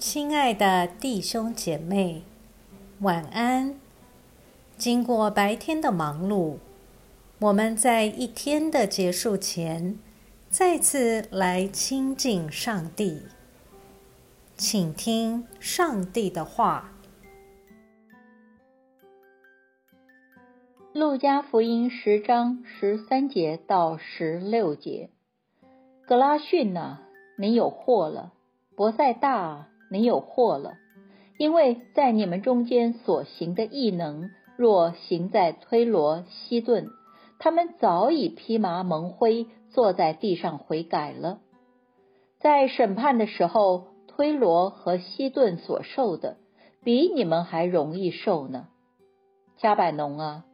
亲爱的弟兄姐妹，晚安。经过白天的忙碌，我们在一天的结束前，再次来亲近上帝，请听上帝的话。路加福音十章十三节到十六节，格拉逊呐，你有祸了；博塞大。你有祸了，因为在你们中间所行的异能，若行在推罗、西顿，他们早已披麻蒙灰，坐在地上悔改了。在审判的时候，推罗和西顿所受的，比你们还容易受呢。加百农啊，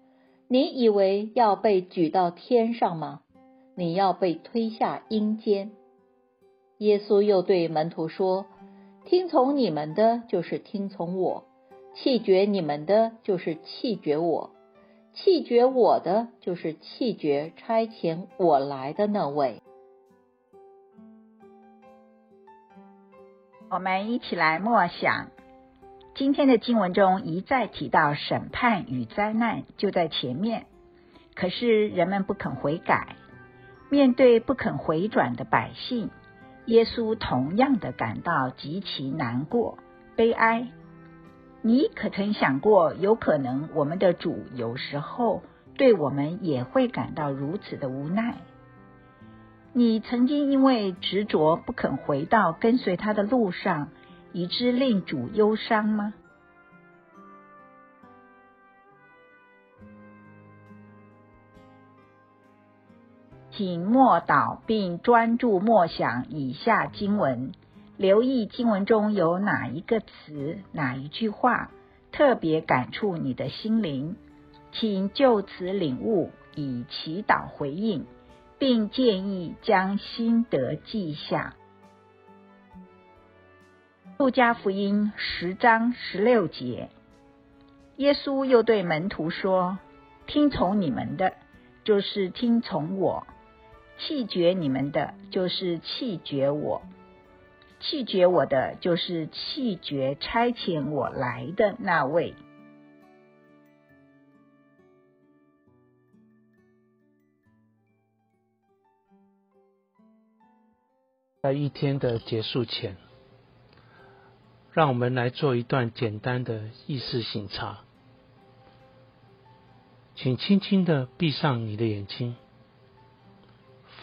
你以为要被举到天上吗？你要被推下阴间。耶稣又对门徒说。听从你们的，就是听从我；弃绝你们的，就是弃绝我；弃绝我的，就是弃绝差遣我来的那位。我们一起来默想，今天的经文中一再提到审判与灾难就在前面，可是人们不肯悔改，面对不肯回转的百姓。耶稣同样的感到极其难过、悲哀。你可曾想过，有可能我们的主有时候对我们也会感到如此的无奈？你曾经因为执着不肯回到跟随他的路上，以致令主忧伤吗？请默祷并专注默想以下经文，留意经文中有哪一个词、哪一句话特别感触你的心灵，请就此领悟，以祈祷回应，并建议将心得记下。路加福音十章十六节，耶稣又对门徒说：“听从你们的，就是听从我。”弃绝你们的，就是弃绝我；弃绝我的，就是弃绝差遣我来的那位。在一天的结束前，让我们来做一段简单的意识醒察，请轻轻的闭上你的眼睛。